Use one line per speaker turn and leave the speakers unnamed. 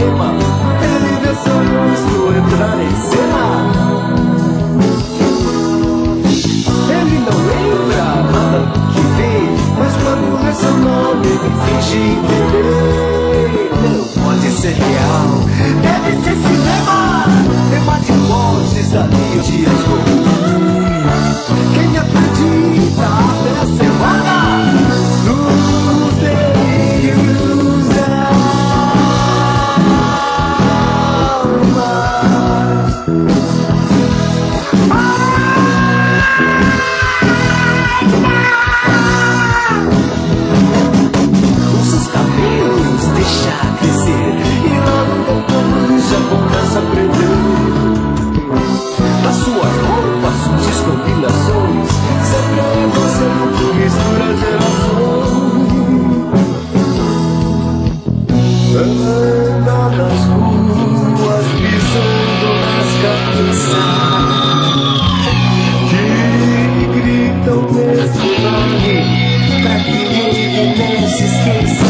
Ipanema Ele desceu do entrar em cena. Ele não lembra nada que fez Mas quando lê seu nome ele finge entender. Não pode ser real, deve ser cinema. Tema de mortes, ali dias comuns combinações. Sempre é você que mistura gerações. Anda nas ruas pisando nas cabeças. Que gritam mesmo nome Pra que ele não se esqueça